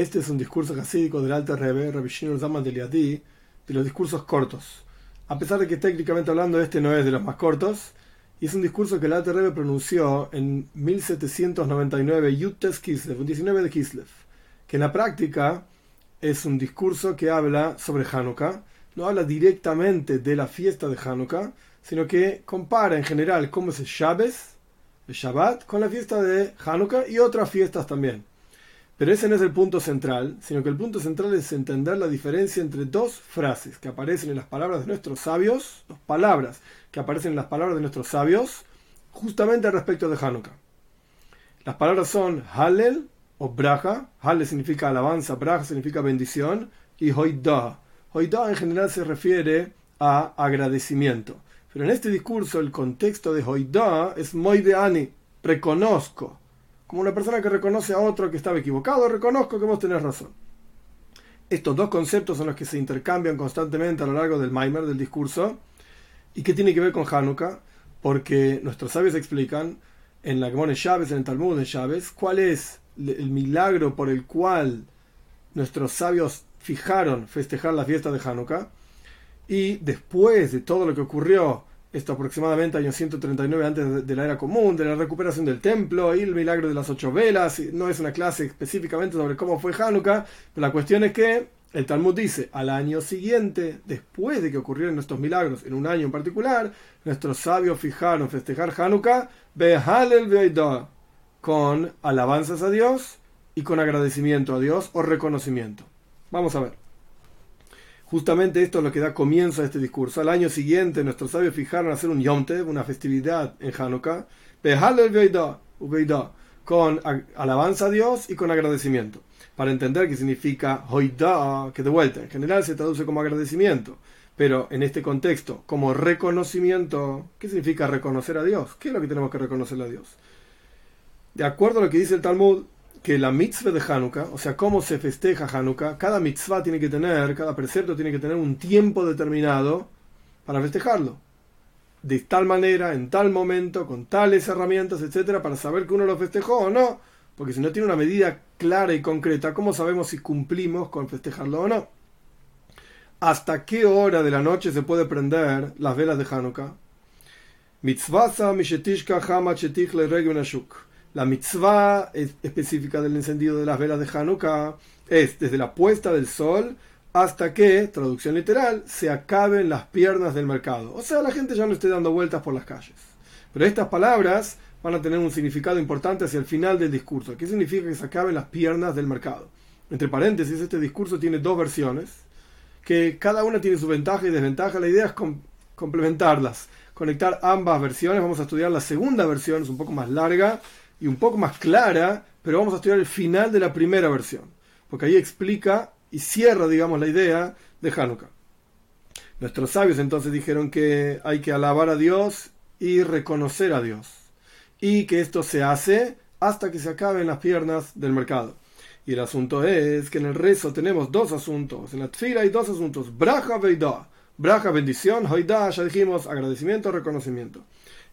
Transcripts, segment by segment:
Este es un discurso hasídico del Alter Rebbe, Rabbi Shinur Zaman de Liadi, de los discursos cortos. A pesar de que técnicamente hablando este no es de los más cortos, y es un discurso que el Alter Rebbe pronunció en 1799, Yutes Kislev, un 19 de Kislev, que en la práctica es un discurso que habla sobre Hanukkah, no habla directamente de la fiesta de Hanukkah, sino que compara en general cómo es el Shabbat, con la fiesta de Hanukkah y otras fiestas también. Pero ese no es el punto central, sino que el punto central es entender la diferencia entre dos frases que aparecen en las palabras de nuestros sabios, dos palabras que aparecen en las palabras de nuestros sabios, justamente respecto de Hanukkah. Las palabras son Hallel o Braja. Hallel significa alabanza, Braja significa bendición, y Hoidah. Hoidah en general se refiere a agradecimiento. Pero en este discurso el contexto de Hoidah es Moideani, reconozco como una persona que reconoce a otro que estaba equivocado, reconozco que vos tenés razón. Estos dos conceptos son los que se intercambian constantemente a lo largo del Maimer, del discurso, y que tiene que ver con Hanukkah, porque nuestros sabios explican en la Gemone Chávez, en el Talmud de Chávez, cuál es el milagro por el cual nuestros sabios fijaron festejar la fiesta de Hanukkah, y después de todo lo que ocurrió esto aproximadamente año 139 antes de la era común, de la recuperación del templo y el milagro de las ocho velas. No es una clase específicamente sobre cómo fue Hanukkah, pero la cuestión es que el Talmud dice, al año siguiente, después de que ocurrieron estos milagros, en un año en particular, nuestros sabios fijaron festejar Hanukkah, Behalel con alabanzas a Dios y con agradecimiento a Dios o reconocimiento. Vamos a ver. Justamente esto es lo que da comienzo a este discurso. Al año siguiente, nuestros sabios fijaron hacer un Yom una festividad en Hanukkah, con alabanza a Dios y con agradecimiento. Para entender qué significa Hoida, que de vuelta, en general se traduce como agradecimiento, pero en este contexto, como reconocimiento, ¿qué significa reconocer a Dios? ¿Qué es lo que tenemos que reconocer a Dios? De acuerdo a lo que dice el Talmud, que la mitzvah de Hanukkah, o sea, cómo se festeja Hanukkah, cada mitzvah tiene que tener, cada precepto tiene que tener un tiempo determinado para festejarlo. De tal manera, en tal momento, con tales herramientas, etcétera, para saber que uno lo festejó o no. Porque si no tiene una medida clara y concreta, ¿cómo sabemos si cumplimos con festejarlo o no? ¿Hasta qué hora de la noche se puede prender las velas de Hanukkah? Mitzvasa mishetishka hama le la mitzvah específica del encendido de las velas de Hanukkah es desde la puesta del sol hasta que, traducción literal, se acaben las piernas del mercado. O sea, la gente ya no esté dando vueltas por las calles. Pero estas palabras van a tener un significado importante hacia el final del discurso. ¿Qué significa que se acaben las piernas del mercado? Entre paréntesis, este discurso tiene dos versiones, que cada una tiene su ventaja y desventaja. La idea es complementarlas, conectar ambas versiones. Vamos a estudiar la segunda versión, es un poco más larga, y un poco más clara, pero vamos a estudiar el final de la primera versión, porque ahí explica y cierra, digamos, la idea de Hanukkah. Nuestros sabios entonces dijeron que hay que alabar a Dios y reconocer a Dios, y que esto se hace hasta que se acaben las piernas del mercado. Y el asunto es que en el rezo tenemos dos asuntos, en la tfila hay dos asuntos, braja veida, braja bendición, hoida, ya dijimos, agradecimiento, reconocimiento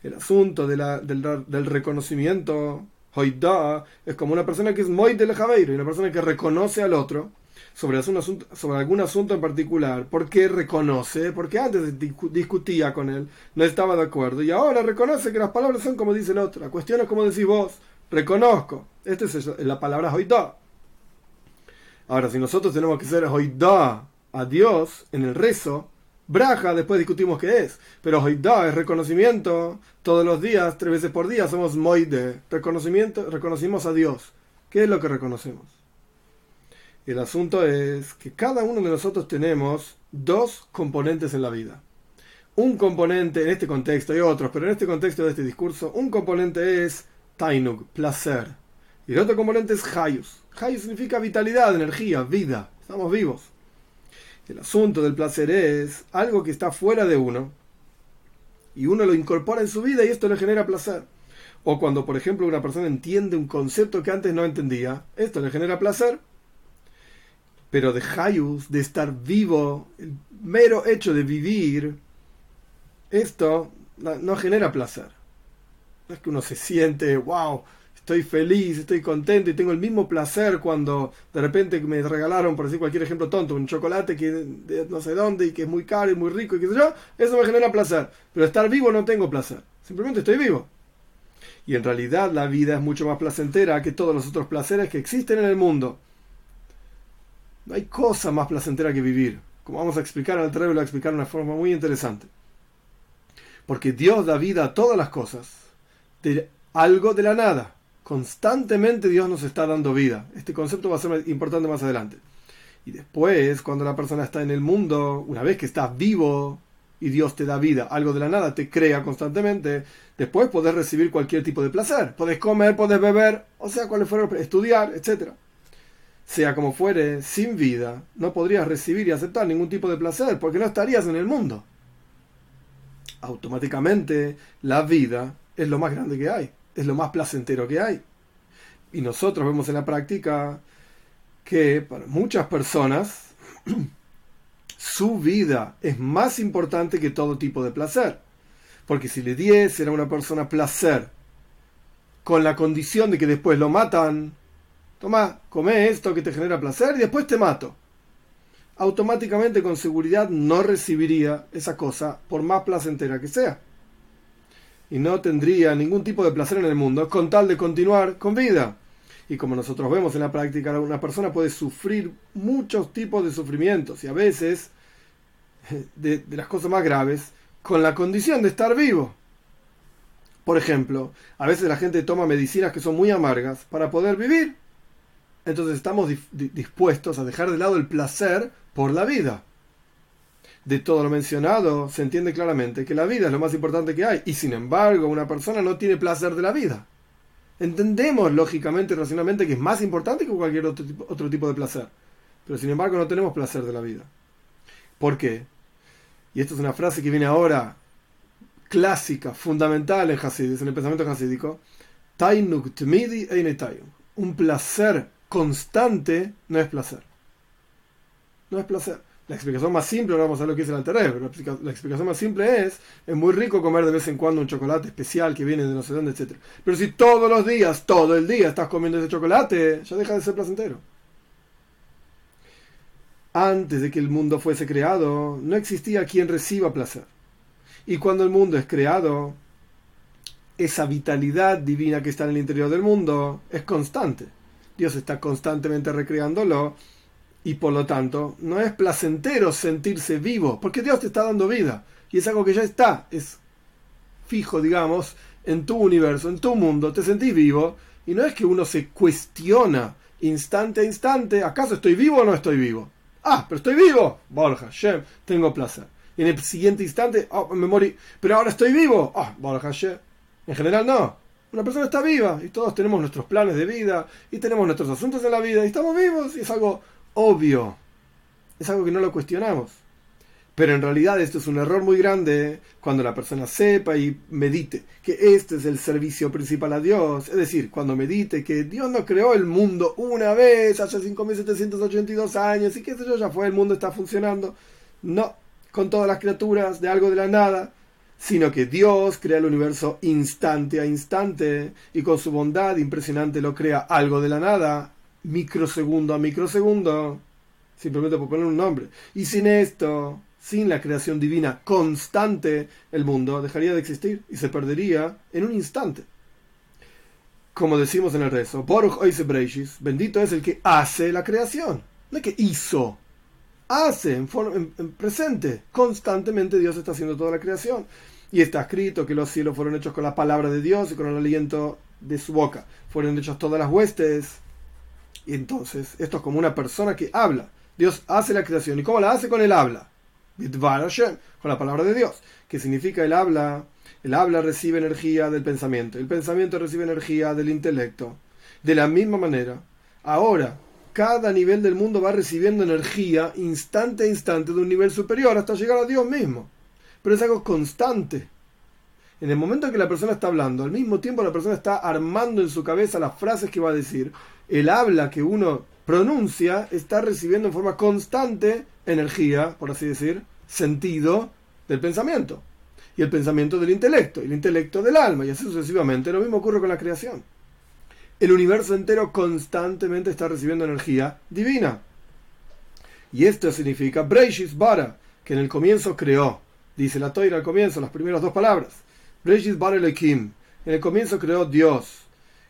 el asunto de la, del, reconocimiento, hoidá, es como una persona que es muy del javeiro, una persona que reconoce al otro sobre, asunto, sobre algún asunto en particular. ¿Por qué reconoce? Porque antes discutía con él, no estaba de acuerdo, y ahora reconoce que las palabras son como dice el otro. La cuestión es como decís vos, reconozco. Esta es la palabra hoidá. Ahora, si nosotros tenemos que ser hoidá a Dios en el rezo, Braja, después discutimos qué es. Pero Hoidá es reconocimiento. Todos los días, tres veces por día, somos Moide. Reconocimiento, reconocimos a Dios. ¿Qué es lo que reconocemos? El asunto es que cada uno de nosotros tenemos dos componentes en la vida. Un componente en este contexto y otros, pero en este contexto de este discurso, un componente es Tainug, placer. Y el otro componente es Hayus. Hayus significa vitalidad, energía, vida. Estamos vivos. El asunto del placer es algo que está fuera de uno y uno lo incorpora en su vida y esto le genera placer. O cuando, por ejemplo, una persona entiende un concepto que antes no entendía, esto le genera placer. Pero de Hayus, de estar vivo, el mero hecho de vivir, esto no genera placer. No es que uno se siente, wow, estoy feliz, estoy contento y tengo el mismo placer cuando de repente me regalaron, por decir cualquier ejemplo tonto, un chocolate que de no sé dónde y que es muy caro y muy rico y qué sé yo, eso me genera placer. Pero estar vivo no tengo placer, simplemente estoy vivo. Y en realidad la vida es mucho más placentera que todos los otros placeres que existen en el mundo. No hay cosa más placentera que vivir. Como vamos a explicar, al lo voy a explicar de una forma muy interesante. Porque Dios da vida a todas las cosas. De algo de la nada. Constantemente Dios nos está dando vida. Este concepto va a ser importante más adelante. Y después, cuando la persona está en el mundo, una vez que estás vivo y Dios te da vida, algo de la nada, te crea constantemente, después podés recibir cualquier tipo de placer. Podés comer, podés beber, o sea, cuál fuera, estudiar, etc. Sea como fuere, sin vida, no podrías recibir y aceptar ningún tipo de placer, porque no estarías en el mundo. Automáticamente, la vida es lo más grande que hay es lo más placentero que hay. Y nosotros vemos en la práctica que para muchas personas su vida es más importante que todo tipo de placer. Porque si le diese a una persona placer con la condición de que después lo matan, toma, come esto que te genera placer y después te mato. Automáticamente con seguridad no recibiría esa cosa por más placentera que sea y no tendría ningún tipo de placer en el mundo con tal de continuar con vida. Y como nosotros vemos en la práctica, una persona puede sufrir muchos tipos de sufrimientos y a veces de, las cosas más graves con la condición de estar vivo. Por ejemplo, a veces la gente toma medicinas que son muy amargas para poder vivir. Entonces estamos dispuestos a dejar de lado el placer por la vida de todo lo mencionado, se entiende claramente que la vida es lo más importante que hay, y sin embargo una persona no tiene placer de la vida. Entendemos lógicamente y racionalmente que es más importante que cualquier otro tipo, otro tipo de placer, pero sin embargo no tenemos placer de la vida. ¿Por qué? Y esto es una frase que viene ahora clásica, fundamental en Hasidis, en el pensamiento hasídico. Un placer constante no es placer. No es placer. La explicación más simple, ahora vamos a ver lo que es el alterer, la, explicación más simple es, es muy rico comer de vez en cuando un chocolate especial que viene de no sé dónde, etc. Pero si todos los días, todo el día estás comiendo ese chocolate, ya deja de ser placentero. Antes de que el mundo fuese creado, no existía quien reciba placer. Y cuando el mundo es creado, esa vitalidad divina que está en el interior del mundo es constante. Dios está constantemente recreándolo y por lo tanto no es placentero sentirse vivo, porque Dios te está dando vida y es algo que ya está, es fijo, digamos, en tu universo, en tu mundo, te sentís vivo y no es que uno se cuestiona instante a instante, ¿acaso estoy vivo o no estoy vivo? Ah, pero estoy vivo, Borja, Shem, tengo placer. Y en el siguiente instante, oh, me morí, pero ahora estoy vivo, ah, Borja, Shem. En general no. Una persona está viva y todos tenemos nuestros planes de vida y tenemos nuestros asuntos en la vida y estamos vivos y es algo obvio. Es algo que no lo cuestionamos. Pero en realidad esto es un error muy grande cuando la persona sepa y medite que este es el servicio principal a Dios. Es decir, cuando medite que Dios no creó el mundo una vez hace 5.782 años y que eso ya fue, el mundo está funcionando. No, con todas las criaturas de algo de la nada, sino que Dios crea el universo instante a instante y con su bondad impresionante lo crea algo de la nada microsegundo a microsegundo, simplemente por poner un nombre. Y sin esto, sin la creación divina constante, el mundo dejaría de existir y se perdería en un instante. Como decimos en el rezo, bendito es el que hace la creación, no es que hizo, hace en, en presente, constantemente Dios está haciendo toda la creación. Y está escrito que los cielos fueron hechos con la palabra de Dios y con el aliento de su boca. Fueron hechos todas las huestes y entonces, esto es como una persona que habla. Dios hace la creación. ¿Y cómo la hace? Con el habla. Con la palabra de Dios. ¿Qué significa el habla? El habla recibe energía del pensamiento. El pensamiento recibe energía del intelecto. De la misma manera, ahora, cada nivel del mundo va recibiendo energía instante a instante de un nivel superior hasta llegar a Dios mismo. Pero es algo constante. En el momento en que la persona está hablando, al mismo tiempo la persona está armando en su cabeza las frases que va a decir. El habla que uno pronuncia está recibiendo en forma constante energía, por así decir, sentido del pensamiento. Y el pensamiento del intelecto, y el intelecto del alma, y así sucesivamente. Lo mismo ocurre con la creación. el universo entero constantemente está recibiendo energía divina. Y esto significa Breishis Bara, que en el comienzo creó. Dice la toira al comienzo, las primeras dos palabras. Breishis Bara Elohim. En el comienzo creó Dios.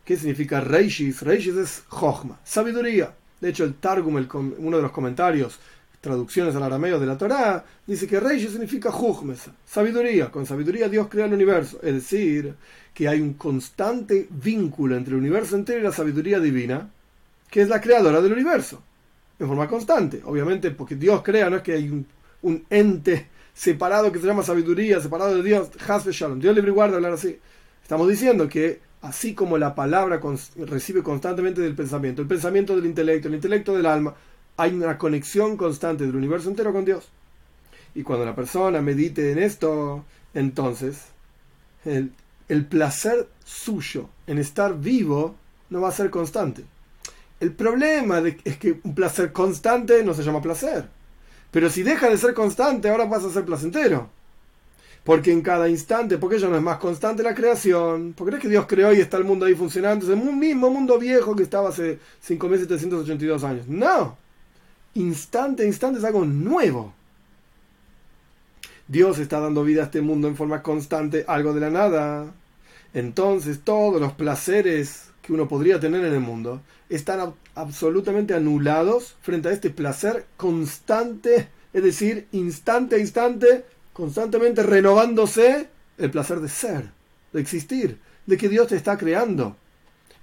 ¿Qué significa Reishis? Reishis es Jochma, sabiduría. De hecho, el Targum, uno de los comentarios, traducciones al arameo de la Torá, dice que Reishis significa Jochmes, sabiduría. Con sabiduría Dios crea el universo. Es decir, que hay un constante vínculo entre el universo entero y la sabiduría divina, que es la creadora del universo. En forma constante. Obviamente, porque Dios crea, no es que hay un, ente separado que se llama sabiduría, separado de Dios, Hasbe Shalom. Dios libre guarda hablar así. Estamos diciendo que así como la palabra recibe constantemente del pensamiento, el pensamiento del intelecto, el intelecto del alma, hay una conexión constante del universo entero con Dios. Y cuando la persona medite en esto, entonces el placer suyo en estar vivo no va a ser constante. El problema es que un placer constante no se llama placer. Pero si deja de ser constante, ahora pasa a ser placentero. Porque en cada instante, porque ya no es más constante la creación, porque es que Dios creó y está el mundo ahí funcionando, es el mismo mundo viejo que estaba hace 5.782 años. No, instante a instante es algo nuevo. Dios está dando vida a este mundo en forma constante, algo de la nada. Entonces todos los placeres que uno podría tener en el mundo están absolutamente anulados frente a este placer constante, es decir, instante a instante constantemente renovándose el placer de ser, de existir, de que Dios te está creando.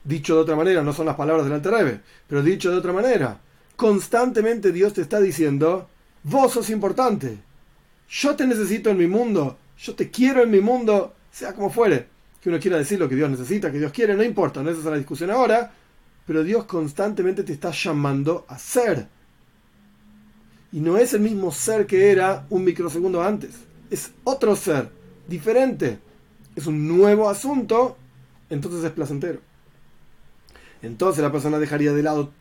Dicho de otra manera, no son las palabras del Alterrebe, pero dicho de otra manera, constantemente Dios te está diciendo, vos sos importante, yo te necesito en mi mundo, yo te quiero en mi mundo, sea como fuere. Que uno quiera decir lo que Dios necesita, que Dios quiere, no importa, no es esa la discusión ahora, pero Dios constantemente te está llamando a ser, y no es el mismo ser que era un microsegundo antes. Es otro ser, diferente. Es un nuevo asunto, entonces es placentero. Entonces la persona dejaría de lado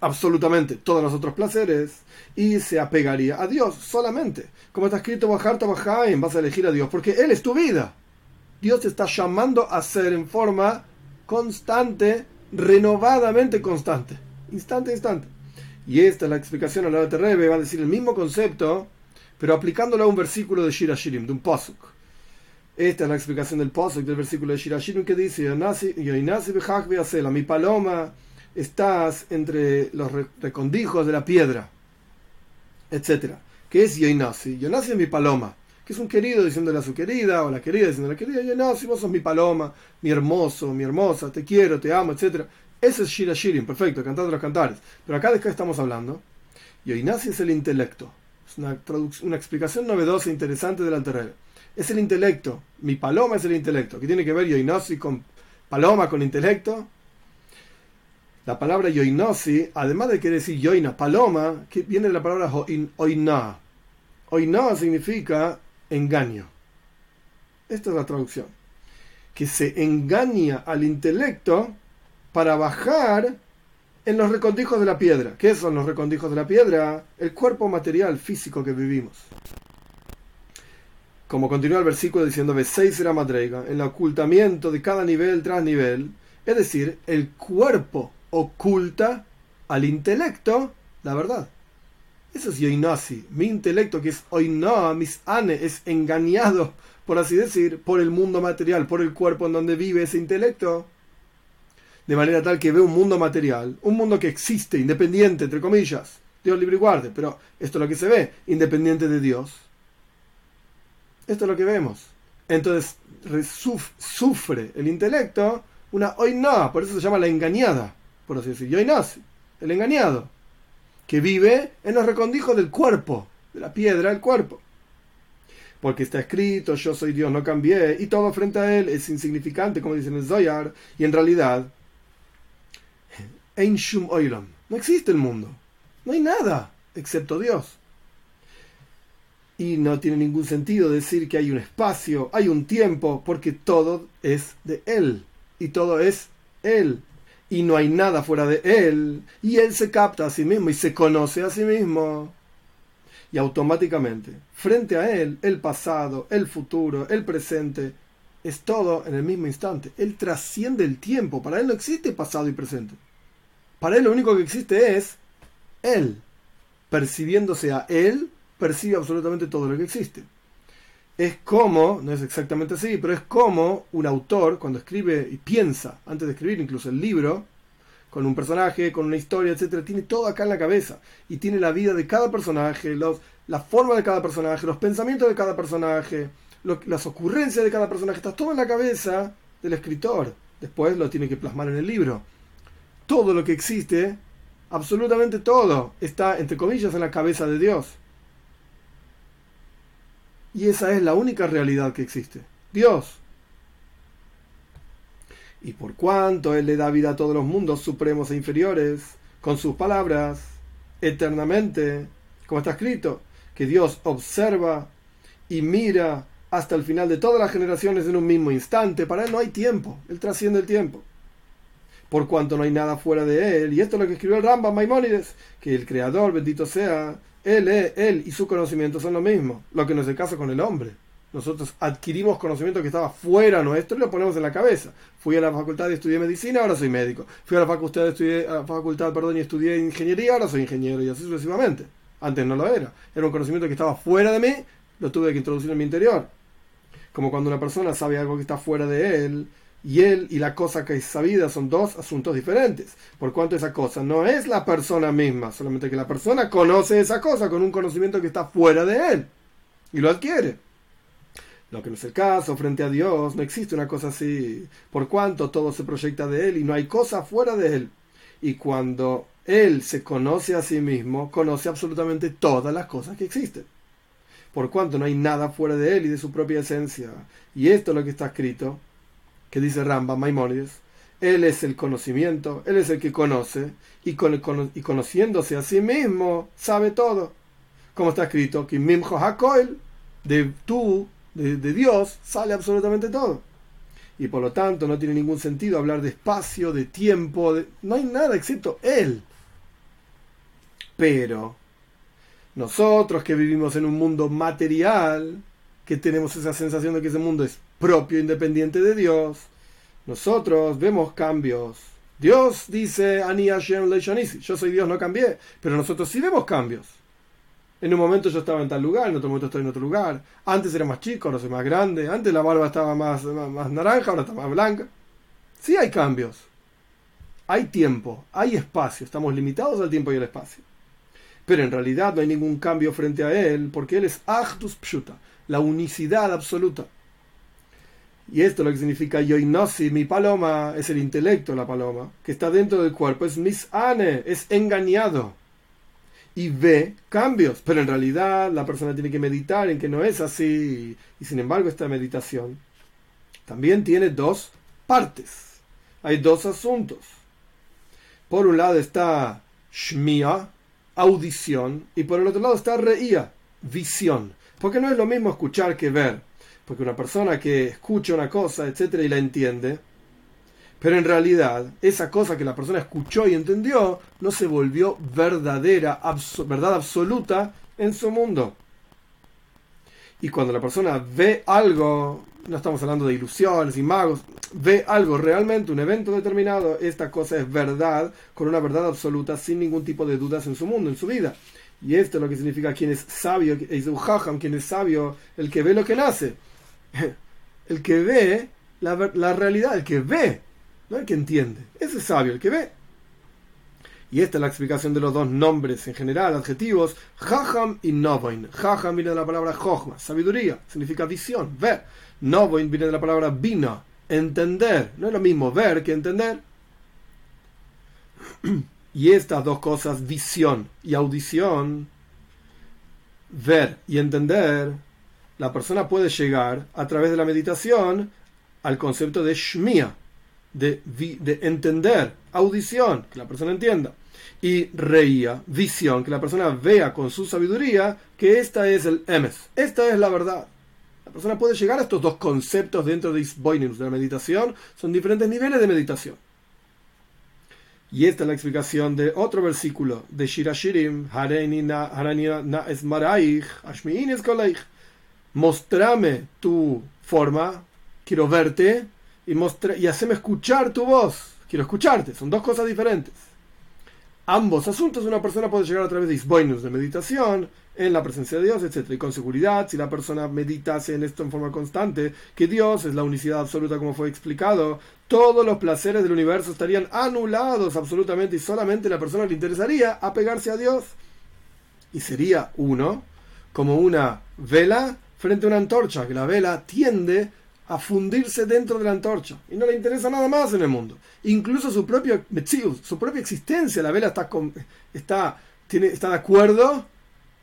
absolutamente todos los otros placeres y se apegaría a Dios solamente. Como está escrito, Bajarta Bajaim, vas a elegir a Dios porque Él es tu vida. Dios te está llamando a ser en forma constante, renovadamente constante, instante a instante. Y esta es la explicación a la de Rebe, va a decir el mismo concepto, pero aplicándolo a un versículo de Shira Shirim, de un Pasuk. Esta es la explicación del Pasuk, del versículo de Shira Shirim, que dice: Mi paloma, estás entre los recondijos de la piedra, etc. ¿Qué es Yoinasi? Yoinasi es mi paloma que es un querido diciéndole a su querida, o la querida diciéndole a la querida, Yoinasi, vos sos mi paloma, mi hermoso, mi hermosa, te quiero, te amo, etc. Ese es Shira Shirin, perfecto, cantando los cantares. Pero acá de qué estamos hablando. Y Oinasi es el intelecto. Es una, una explicación novedosa e interesante del Alterrebe. Es el intelecto. Mi paloma es el intelecto. ¿Qué tiene que ver Yoinosi con paloma, con intelecto? La palabra Yoinosi, además de querer decir Yoina, paloma, que viene de la palabra Oina. Oina significa engaño. Esta es la traducción. Que se engaña al intelecto para bajar en los recondijos de la piedra. ¿Qué son los recondijos de la piedra? El cuerpo material físico que vivimos. Como continúa el versículo diciendo, seis será madrega, el ocultamiento de cada nivel tras nivel, es decir, el cuerpo oculta al intelecto la verdad. Eso es yoinasi. Mi intelecto, que es oina, mis ane, es engañado, por así decir, por el mundo material, por el cuerpo en donde vive ese intelecto de manera tal que ve un mundo material, un mundo que existe, independiente, entre comillas, Dios libre y guarde, pero esto es lo que se ve, independiente de Dios. Esto es lo que vemos. Entonces sufre el intelecto una oina, por eso se llama la engañada, por así decir, nace el engañado, que vive en los recondijos del cuerpo, de la piedra del cuerpo. Porque está escrito, yo soy Dios, no cambié, y todo frente a él es insignificante, como dice en el Zoyar, y en realidad no existe el mundo. No hay nada excepto Dios. Y no tiene ningún sentido decir que hay un espacio, hay un tiempo, porque todo es de Él. Y todo es Él. Y no hay nada fuera de Él. Y Él se capta a sí mismo y se conoce a sí mismo. Y automáticamente, frente a Él, el pasado, el futuro, el presente, es todo en el mismo instante. Él trasciende el tiempo. Para él no existe pasado y presente. Para él lo único que existe es él. Percibiéndose a él, percibe absolutamente todo lo que existe. Es como, no es exactamente así, pero es como un autor cuando escribe y piensa, antes de escribir incluso el libro, con un personaje, con una historia, etcétera, tiene todo acá en la cabeza y tiene la vida de cada personaje, los, la forma de cada personaje, los pensamientos de cada personaje, las ocurrencias de cada personaje, está todo en la cabeza del escritor. Después lo tiene que plasmar en el libro. Todo lo que existe, absolutamente todo, está entre comillas en la cabeza de Dios. Y esa es la única realidad que existe. Dios. Y por cuanto Él le da vida a todos los mundos supremos e inferiores, con sus palabras, eternamente, como está escrito, que Dios observa y mira hasta el final de todas las generaciones en un mismo instante. Para Él no hay tiempo, Él trasciende el tiempo. Por cuanto no hay nada fuera de Él. Y esto es lo que escribió el Rambam Maimónides, que el Creador, bendito sea, Él, Él y su conocimiento son lo mismo, lo que no es el caso con el hombre. Nosotros adquirimos conocimiento que estaba fuera nuestro y lo ponemos en la cabeza. Fui a la facultad y estudié medicina, ahora soy médico. Fui a la facultad, estudié, facultad perdón, y estudié ingeniería, ahora soy ingeniero y así sucesivamente. Antes no lo era. Era un conocimiento que estaba fuera de mí, lo tuve que introducir en mi interior. Como cuando una persona sabe algo que está fuera de él, y él y la cosa que es sabida son dos asuntos diferentes. Por cuanto esa cosa no es la persona misma, solamente que la persona conoce esa cosa con un conocimiento que está fuera de él y lo adquiere. Lo que no es el caso, frente a Dios, no existe una cosa así, por cuanto todo se proyecta de Él y no hay cosa fuera de Él. Y cuando Él se conoce a sí mismo, conoce absolutamente todas las cosas que existen. Por cuanto no hay nada fuera de Él y de su propia esencia. Y esto es lo que está escrito, que dice Ramba, Maimonides, Él es el conocimiento, Él es el que conoce, y, con, y conociéndose a sí mismo, sabe todo. Como está escrito, que Mimjo Hakoil, de tú de, Dios sale absolutamente todo. Y por lo tanto no tiene ningún sentido hablar de espacio, de tiempo, no hay nada excepto Él. Pero nosotros que vivimos en un mundo material, que tenemos esa sensación de que ese mundo es propio, independiente de Dios, nosotros vemos cambios. Dios dice, Ani Hashem yo soy Dios, no cambié, pero nosotros sí vemos cambios. En un momento yo estaba en tal lugar, en otro momento estoy en otro lugar. Antes era más chico, ahora soy más grande. Antes la barba estaba más, más, naranja, ahora está más blanca. Sí hay cambios. Hay tiempo, hay espacio. Estamos limitados al tiempo y al espacio. Pero en realidad no hay ningún cambio frente a él, porque él es Achdus Pshuta, la unicidad absoluta. Y esto lo que significa Yoinosi, mi paloma, es el intelecto, la paloma, que está dentro del cuerpo, es misane, es engañado y ve cambios, pero en realidad la persona tiene que meditar en que no es así y sin embargo esta meditación también tiene dos partes, hay dos asuntos. Por un lado está Shmia, audición, y por el otro lado está Reía, visión, porque no es lo mismo escuchar que ver, porque una persona que escucha una cosa, etcétera, y la entiende, pero en realidad, esa cosa que la persona escuchó y entendió no se volvió verdadera, verdad absoluta en su mundo. Y cuando la persona ve algo, no estamos hablando de ilusiones y magos, ve algo realmente, un evento determinado, esta cosa es verdad, con una verdad absoluta, sin ningún tipo de dudas en su mundo, en su vida. Y esto es lo que significa quien es sabio, quien es sabio, el que ve lo que nace. El que ve la, la realidad, el que ve no el que entiende, ese es sabio, el que ve. Y esta es la explicación de los dos nombres en general, adjetivos, Jajam y Novoin. Jajam viene de la palabra Jochma, sabiduría, significa visión, ver. Novoin viene de la palabra Bina, entender. No es lo mismo ver que entender. Y estas dos cosas, visión y audición, ver y entender, la persona puede llegar a través de la meditación al concepto de Shmia, de, de entender, audición, que la persona entienda, y reía, visión, que la persona vea con su sabiduría que esta es el emes, esta es la verdad. La persona puede llegar a estos dos conceptos dentro de de la meditación, son diferentes niveles de meditación. Y esta es la explicación de otro versículo de Shirashirim, Mostrame tu forma quiero verte y, mostrar, y hacerme escuchar tu voz. Quiero escucharte. Son dos cosas diferentes. Ambos asuntos una persona puede llegar a través de isboinus, de meditación, en la presencia de Dios, etc. Y con seguridad, si la persona meditase en esto en forma constante, que Dios es la unicidad absoluta como fue explicado, todos los placeres del universo estarían anulados absolutamente y solamente la persona le interesaría apegarse a Dios. Y sería uno como una vela frente a una antorcha, que la vela tiende a fundirse dentro de la antorcha y no le interesa nada más en el mundo. Incluso su propio su propia existencia, la vela está, está, tiene, está de acuerdo,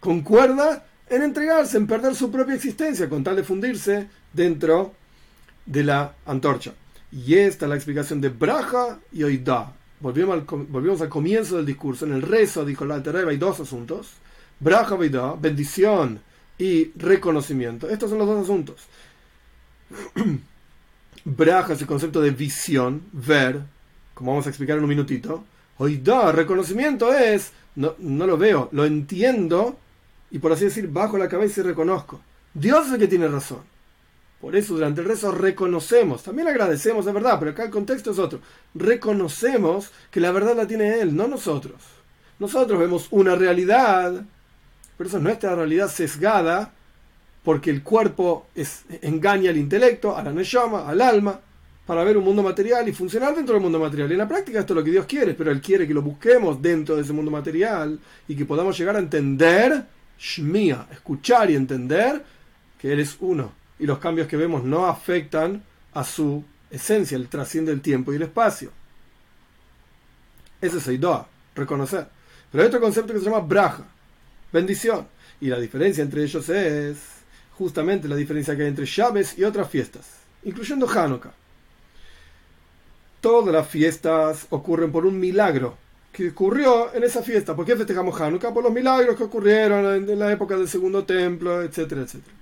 concuerda en entregarse, en perder su propia existencia con tal de fundirse dentro de la antorcha. Y esta es la explicación de Braja y Oida. Volvemos al, volvemos al comienzo del discurso. En el rezo, dijo la Alterreba, hay dos asuntos. Braja y Oida, bendición y reconocimiento. Estos son los dos asuntos. Braja es el concepto de visión, ver, como vamos a explicar en un minutito. Oida, reconocimiento es, no, no lo veo, lo entiendo y por así decir, bajo la cabeza y reconozco. Dios es el que tiene razón. Por eso durante el rezo reconocemos, también agradecemos, de verdad, pero acá el contexto es otro. Reconocemos que la verdad la tiene Él, no nosotros. Nosotros vemos una realidad, pero eso es nuestra realidad sesgada porque el cuerpo engaña al intelecto, a la neshama, al alma, para ver un mundo material y funcionar dentro del mundo material. Y en la práctica esto es lo que Dios quiere, pero Él quiere que lo busquemos dentro de ese mundo material y que podamos llegar a entender, shmia, escuchar y entender que Él es uno. Y los cambios que vemos no afectan a su esencia, Él trasciende el tiempo y el espacio. Ese es Eidoa, reconocer. Pero hay otro concepto que se llama Braja, bendición. Y la diferencia entre ellos es justamente la diferencia que hay entre Chávez y otras fiestas, incluyendo Hanukkah. Todas las fiestas ocurren por un milagro que ocurrió en esa fiesta. ¿Por qué festejamos Hanukkah? Por los milagros que ocurrieron en la época del segundo templo, etcétera, etcétera.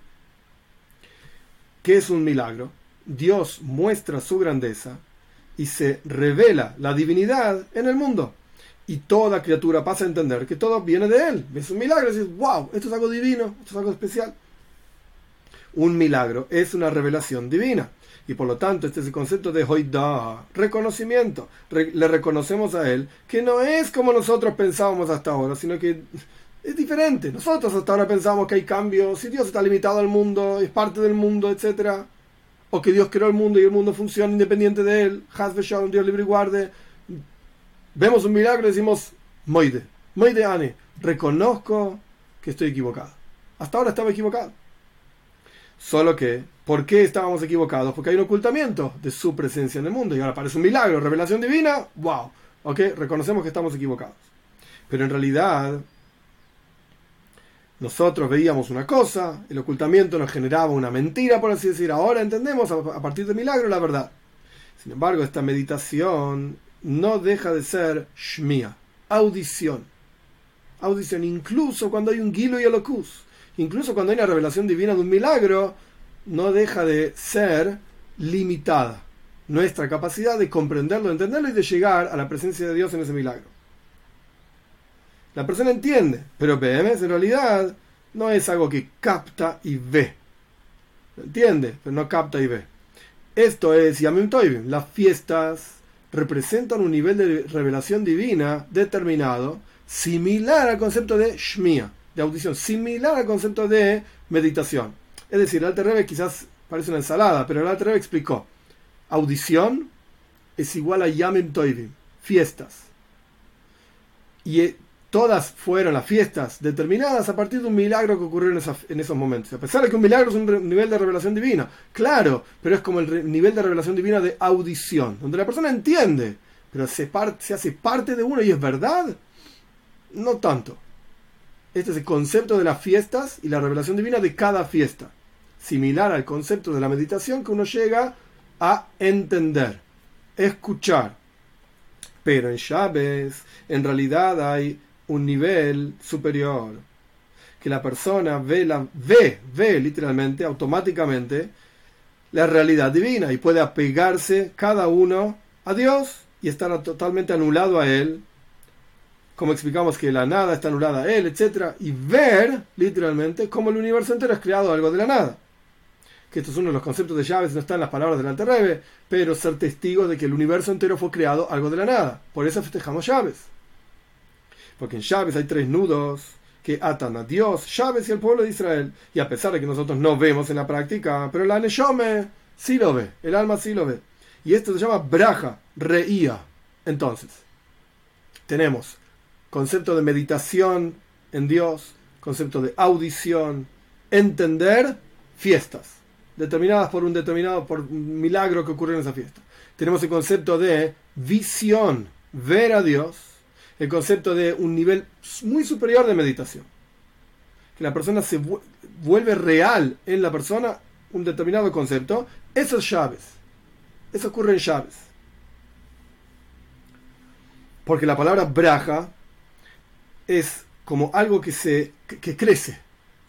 ¿Qué es un milagro? Dios muestra su grandeza y se revela la divinidad en el mundo. Y toda criatura pasa a entender que todo viene de Él. Es un milagro dices, wow, esto es algo divino, esto es algo especial un milagro es una revelación divina. Y por lo tanto, este es el concepto de hoida, reconocimiento. le reconocemos a él que no es como nosotros pensábamos hasta ahora, sino que es diferente. Nosotros hasta ahora pensamos que hay cambios, si Dios está limitado al mundo, es parte del mundo, etc. O que Dios creó el mundo y el mundo funciona independiente de él. un Dios libre y guarde. Vemos un milagro y decimos, Moide, Moide Ane, reconozco que estoy equivocado. Hasta ahora estaba equivocado. Solo que, ¿por qué estábamos equivocados? Porque hay un ocultamiento de su presencia en el mundo y ahora parece un milagro, revelación divina, wow, ok, reconocemos que estamos equivocados. Pero en realidad, nosotros veíamos una cosa, el ocultamiento nos generaba una mentira, por así decir, ahora entendemos a partir del milagro la verdad. Sin embargo, esta meditación no deja de ser shmia, audición. Audición, incluso cuando hay un guilo y alocus incluso cuando hay una revelación divina de un milagro, no deja de ser limitada nuestra capacidad de comprenderlo, entenderlo y de llegar a la presencia de Dios en ese milagro. La persona entiende, pero PMS en realidad no es algo que capta y ve. Entiende, pero no capta y ve. Esto es Yamim Toivim. Las fiestas representan un nivel de revelación divina determinado, similar al concepto de Shmia de audición, similar al concepto de meditación. Es decir, el Alter quizás parece una ensalada, pero el Alter explicó, audición es igual a Yamim Toivim, fiestas. Y eh, todas fueron las fiestas determinadas a partir de un milagro que ocurrió en, en, esos momentos. A pesar de que un milagro es un nivel de revelación divina, claro, pero es como el nivel de revelación divina de audición, donde la persona entiende, pero se, se hace parte de uno y es verdad, no tanto. Este es el concepto de las fiestas y la revelación divina de cada fiesta. Similar al concepto de la meditación que uno llega a entender, escuchar. Pero en Chávez, en realidad hay un nivel superior. Que la persona ve, la, ve, ve literalmente, automáticamente, la realidad divina y puede apegarse cada uno a Dios y estar totalmente anulado a Él como explicamos que la nada está anulada a él, etc. Y ver, literalmente, cómo el universo entero es creado algo de la nada. que esto es uno de los conceptos de llaves, no está en las palabras del Alter pero ser testigo de que el universo entero fue creado algo de la nada. Por eso festejamos llaves. Porque en llaves hay tres nudos que atan a Dios, llaves y al pueblo de Israel. Y a pesar de que nosotros no vemos en la práctica, pero la Neshome sí lo ve, el alma sí lo ve. Y esto se llama braja, reía. Entonces, tenemos concepto de meditación en Dios, concepto de audición, entender fiestas, determinadas por un determinado por milagro que ocurrió en esa fiesta. Tenemos el concepto de visión, ver a Dios, el concepto de un nivel muy superior de meditación. Que la persona se vuelve real en la persona un determinado concepto, eso es llaves. Eso ocurre en llaves. Porque la palabra braja es como algo que se que crece,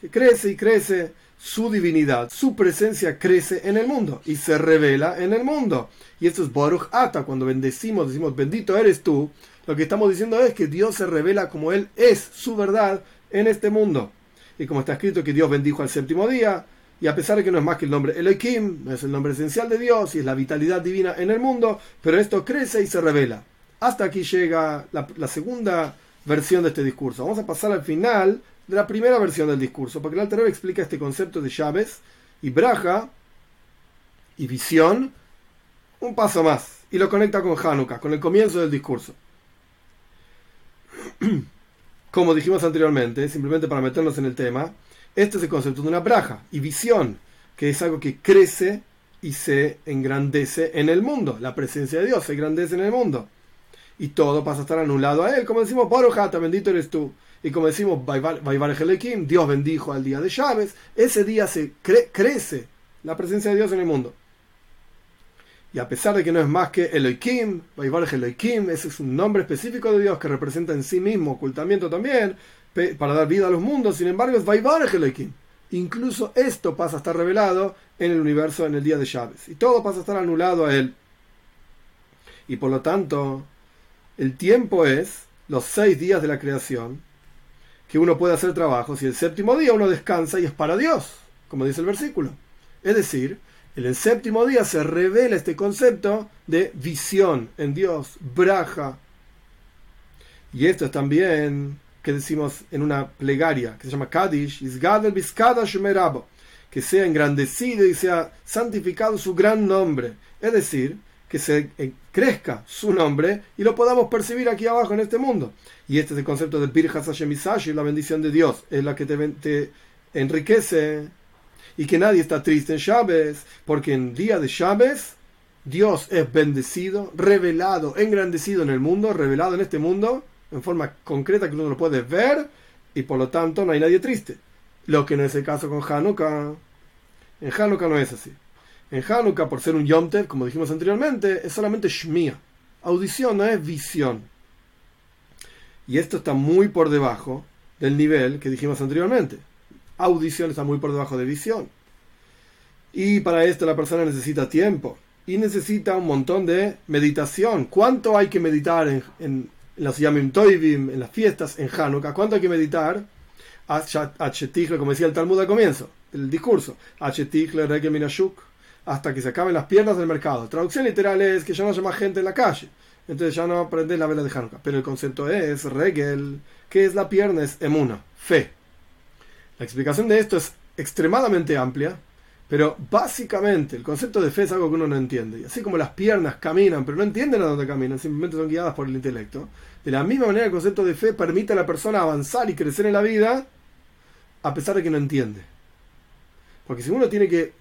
que crece y crece su divinidad, su presencia crece en el mundo y se revela en el mundo. Y esto es Baruch Ata, cuando bendecimos, decimos, bendito eres tú, lo que estamos diciendo es que Dios se revela como Él es, su verdad, en este mundo. Y como está escrito que Dios bendijo al séptimo día, y a pesar de que no es más que el nombre Elohim, es el nombre esencial de Dios y es la vitalidad divina en el mundo, pero esto crece y se revela. Hasta aquí llega la, segunda versión de este discurso. Vamos a pasar al final de la primera versión del discurso, porque el Alter explica este concepto de llaves y braja y visión un paso más y lo conecta con Hanukkah, con el comienzo del discurso. Como dijimos anteriormente, simplemente para meternos en el tema, este es el concepto de una braja y visión, que es algo que crece y se engrandece en el mundo. La presencia de Dios se engrandece en el mundo. Y todo pasa a estar anulado a Él. Como decimos, Porojata, bendito eres tú. Y como decimos, Dios bendijo al día de llaves. Ese día se crece la presencia de Dios en el mundo. Y a pesar de que no es más que Elohim, Elohim, ese es un nombre específico de Dios que representa en sí mismo ocultamiento también, para dar vida a los mundos, sin embargo es Vaivarech Elohim. Incluso esto pasa a estar revelado en el universo en el día de llaves. Y todo pasa a estar anulado a él. Y por lo tanto, el tiempo es los seis días de la creación, que uno puede hacer trabajos, y el séptimo día uno descansa y es para Dios, como dice el versículo. Es decir, en el séptimo día se revela este concepto de visión en Dios, braja. Y esto es también que decimos en una plegaria que se llama Kadish, que sea engrandecido y sea santificado su gran nombre. Es decir, que se crezca su nombre y lo podamos percibir aquí abajo en este mundo. Y este es el concepto de Birjas Hashem la bendición de Dios, es la que te, enriquece y que nadie está triste en Chávez, porque en día de Chávez Dios es bendecido, revelado, engrandecido en el mundo, revelado en este mundo en forma concreta que uno lo puede ver y por lo tanto no hay nadie triste. Lo que no es el caso con Hanukkah. En Hanukkah no es así. En Hanukkah, por ser un Yom como dijimos anteriormente, es solamente Shmia. Audición no es visión. Y esto está muy por debajo del nivel que dijimos anteriormente. Audición está muy por debajo de visión. Y para esto la persona necesita tiempo y necesita un montón de meditación. ¿Cuánto hay que meditar en, los Yamim Toivim, en las fiestas, en Hanukkah. ¿Cuánto hay que meditar? como decía el Talmud al comienzo del discurso, hasta que se acaben las piernas del mercado. Traducción literal es que ya no haya más gente en la calle. Entonces ya no aprendes la vela de Hanukkah. Pero el concepto es regel, que es la pierna, es emuna, fe. La explicación de esto es extremadamente amplia pero básicamente el concepto de fe es algo que uno no entiende. Y así como las piernas caminan, pero no entienden a dónde caminan, simplemente son guiadas por el intelecto. De la misma manera el concepto de fe permite a la persona avanzar y crecer en la vida a pesar de que no entiende. Porque si uno tiene que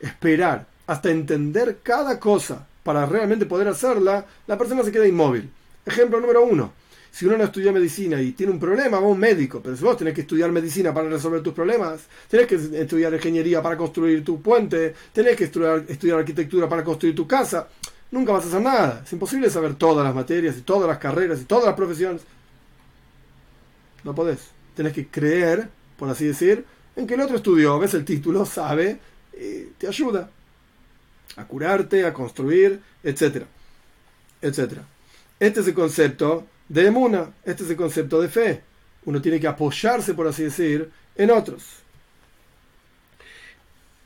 esperar hasta entender cada cosa para realmente poder hacerla, la persona se queda inmóvil. Ejemplo número uno si uno no estudia medicina y tiene un problema, va a un médico. Pero si vos tenés que estudiar medicina para resolver tus problemas, tenés que estudiar ingeniería para construir tu puente, tenés que estudiar, estudiar arquitectura para construir tu casa, nunca vas a hacer nada. Es imposible saber todas las materias y todas las carreras y todas las profesiones. No podés. Tenés que creer, por así decir, en que el otro estudió, ves el título, sabe, y te ayuda a curarte, a construir, etcétera, etcétera. Este es el concepto de emuna. Este es el concepto de fe. Uno tiene que apoyarse, por así decir, en otros.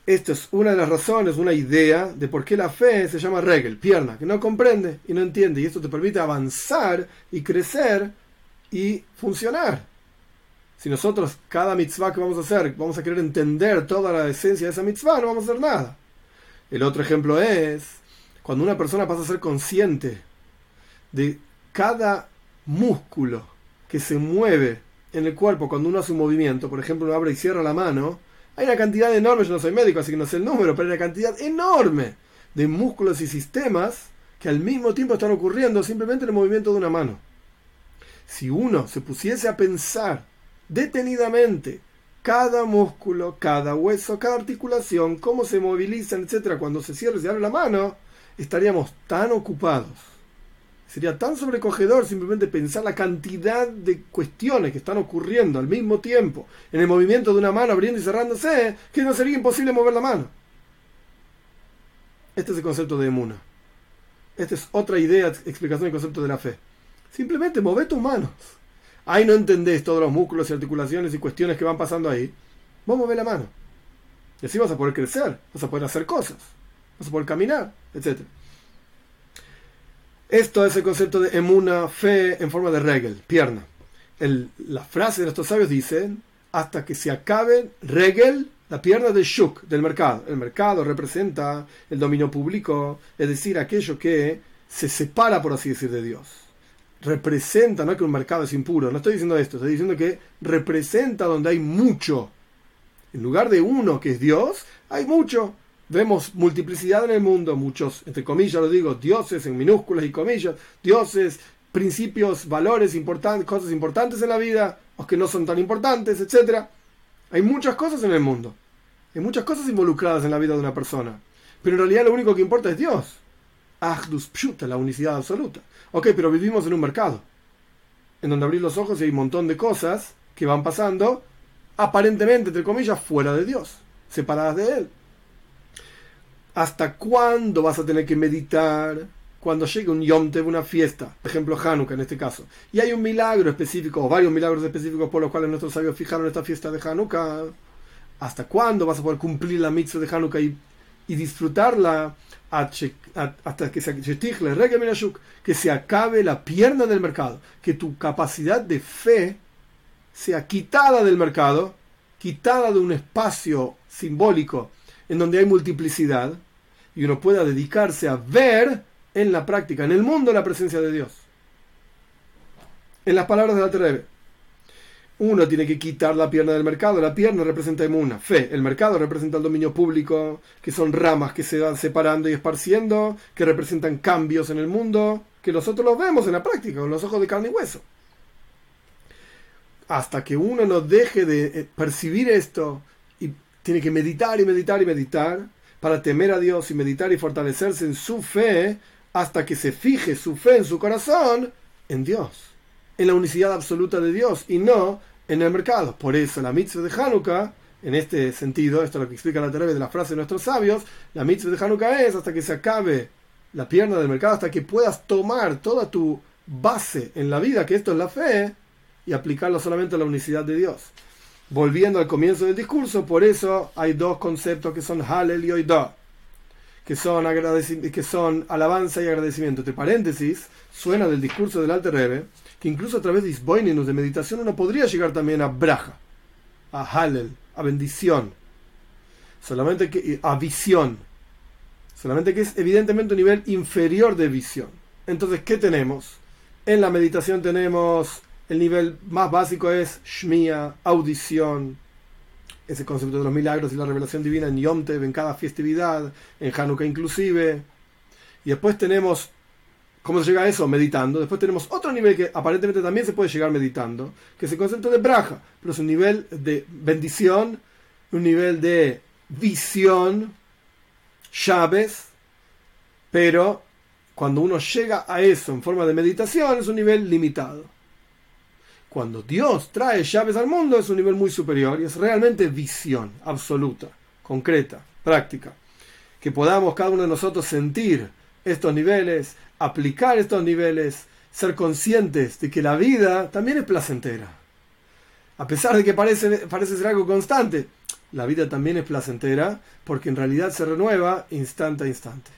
Esta es una de las razones, una idea de por qué la fe se llama regel, pierna, que no comprende y no entiende. Y esto te permite avanzar y crecer y funcionar. Si nosotros, cada mitzvah que vamos a hacer, vamos a querer entender toda la esencia de esa mitzvah, no vamos a hacer nada. El otro ejemplo es cuando una persona pasa a ser consciente de cada músculo que se mueve en el cuerpo cuando uno hace un movimiento, por ejemplo, uno abre y cierra la mano, hay una cantidad enorme, yo no soy médico, así que no sé el número, pero hay una cantidad enorme de músculos y sistemas que al mismo tiempo están ocurriendo simplemente en el movimiento de una mano. Si uno se pusiese a pensar detenidamente cada músculo, cada hueso, cada articulación, cómo se movilizan, etcétera, cuando se cierra y se abre la mano, estaríamos tan ocupados. Sería tan sobrecogedor simplemente pensar la cantidad de cuestiones que están ocurriendo al mismo tiempo en el movimiento de una mano abriendo y cerrándose, que no sería imposible mover la mano. Este es el concepto de emuna. Esta es otra idea, explicación del concepto de la fe. Simplemente move tus manos. Ahí no entendés todos los músculos y articulaciones y cuestiones que van pasando ahí. Vos movés la mano. Y así vas a poder crecer, vas a poder hacer cosas, vas a poder caminar, etc. Esto es el concepto de emuna, fe en forma de regel, pierna. la frase de estos sabios dice, hasta que se acabe regel, la pierna del shuk, del mercado. El mercado representa el dominio público, es decir, aquello que se separa, por así decir, de Dios representa, no que un mercado es impuro, no estoy diciendo esto, estoy diciendo que representa donde hay mucho. En lugar de uno que es Dios, hay mucho. Vemos multiplicidad en el mundo, muchos, entre comillas lo digo, dioses en minúsculas y comillas, dioses, principios, valores importantes, cosas importantes en la vida, o que no son tan importantes, etc. Hay muchas cosas en el mundo. Hay muchas cosas involucradas en la vida de una persona. Pero en realidad lo único que importa es Dios. Ahdus Pshuta, la unicidad absoluta. Ok, pero vivimos en un mercado, en donde abrir los ojos y hay un montón de cosas que van pasando, aparentemente, entre comillas, fuera de Dios, separadas de Él. ¿Hasta cuándo vas a tener que meditar? Cuando llegue un Yom Tev, una fiesta, por ejemplo Hanukkah en este caso, y hay un milagro específico, o varios milagros específicos por los cuales nuestros sabios fijaron esta fiesta de Hanukkah, ¿hasta cuándo vas a poder cumplir la mitzvah de Hanukkah y disfrutarla hasta que se, que se acabe la pierna del mercado, que tu capacidad de fe sea quitada del mercado, quitada de un espacio simbólico en donde hay multiplicidad, y uno pueda dedicarse a ver en la práctica, en el mundo, la presencia de Dios. En las palabras de la uno tiene que quitar la pierna del mercado. La pierna representa emuna, fe. El mercado representa el dominio público, que son ramas que se van separando y esparciendo, que representan cambios en el mundo, que nosotros los vemos en la práctica, con los ojos de carne y hueso. Hasta que uno no deje de eh, percibir esto y tiene que meditar y meditar y meditar para temer a Dios y meditar y fortalecerse en su fe hasta que se fije su fe en su corazón en Dios en la unicidad absoluta de Dios y no en el mercado. Por eso la mitzvah de Hanukkah, en este sentido, esto es lo que explica la través de la frase de nuestros sabios, la mitzvah de Hanukkah es hasta que se acabe la pierna del mercado, hasta que puedas tomar toda tu base en la vida, que esto es la fe, y aplicarlo solamente a la unicidad de Dios. Volviendo al comienzo del discurso, por eso hay dos conceptos que son Halel y Oida, que son, alabanza y agradecimiento. Entre paréntesis, suena del discurso del Alter Rebbe, que incluso a través de Isboininus, de meditación, uno podría llegar también a Braja, a Halel, a bendición, solamente que a visión, solamente que es evidentemente un nivel inferior de visión. Entonces, ¿qué tenemos? En la meditación tenemos el nivel más básico es Shmia, audición, ese concepto de los milagros y la revelación divina en Yom Tev, en cada festividad, en Hanukkah inclusive. Y después tenemos ¿Cómo se llega a eso? Meditando. Después tenemos otro nivel que aparentemente también se puede llegar meditando, que es el concepto de braja, pero es un nivel de bendición, un nivel de visión, llaves, pero cuando uno llega a eso en forma de meditación es un nivel limitado. Cuando Dios trae llaves al mundo es un nivel muy superior y es realmente visión absoluta, concreta, práctica. Que podamos cada uno de nosotros sentir estos niveles, aplicar estos niveles, ser conscientes de que la vida también es placentera. A pesar de que parece, parece ser algo constante. la vida también es placentera porque en realidad se renueva instante a instante.